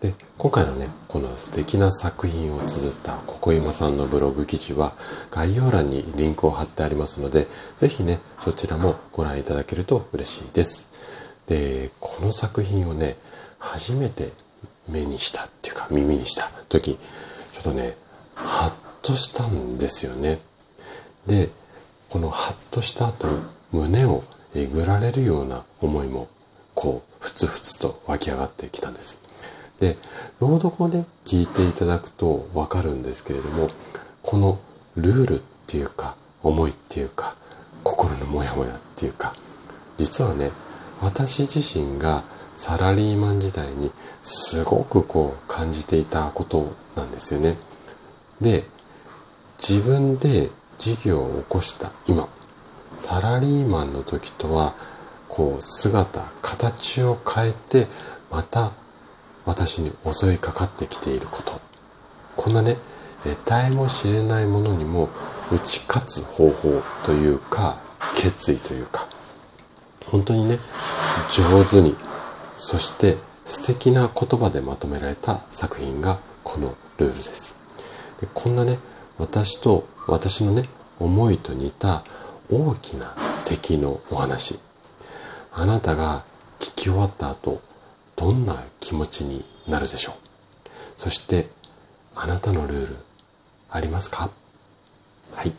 で、今回のね、この素敵な作品を綴ったここ今さんのブログ記事は概要欄にリンクを貼ってありますので、ぜひね、そちらもご覧いただけると嬉しいです。で、この作品をね、初めて目にしたっていうか耳にした時、ちょっとね、ハッとしたんですよね。で、このハッとした後、胸をえぐられるような思いもこうふつふつと湧き上がってきたんです。で朗読をね聞いていただくとわかるんですけれどもこのルールっていうか思いっていうか心のモヤモヤっていうか実はね私自身がサラリーマン時代にすごくこう感じていたことなんですよね。で自分で事業を起こした今サラリーマンの時とはこう姿形を変えてまた私に襲いかかってきていること。こんなね得体も知れないものにも打ち勝つ方法というか決意というか本当にね上手にそして素敵な言葉でまとめられた作品がこのルールです。でこんなね私と私のね思いと似た大きな敵のお話。あなたが聞き終わった後どんな気持ちになるでしょう？そしてあなたのルールありますか？はい。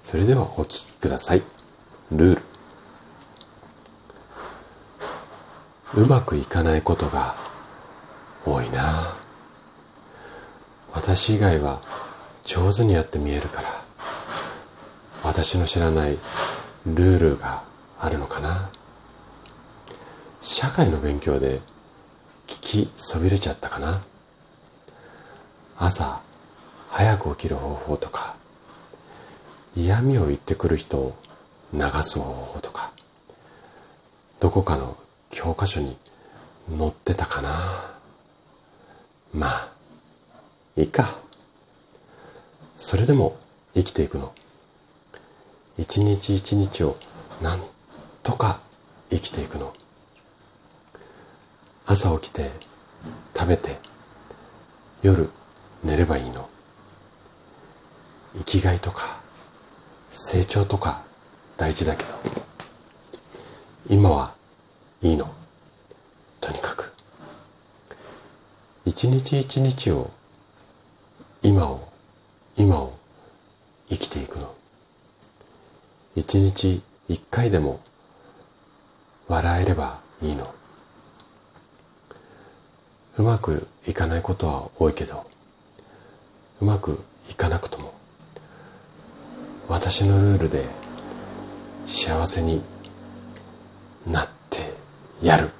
それではお聞きください。ルール。うまくいかないことが多いな。私以外は上手にやって見えるから。私の知らないルールがあるのかな。社会の勉強できそびれちゃったかな？朝早く起きる方法とか嫌味を言ってくる人を流す方法とかどこかの教科書に載ってたかな？まあいいか。それでも生きていくの。一日一日をなんとか生きていくの。朝起きて食べて夜寝ればいいの。生きがいとか成長とか大事だけど。今はいいの。とにかく。一日一日を今を今を生きていくの。一日一回でも笑えればいいの。うまくいかないことは多いけど、うまくいかなくとも、私のルールで幸せになってやる。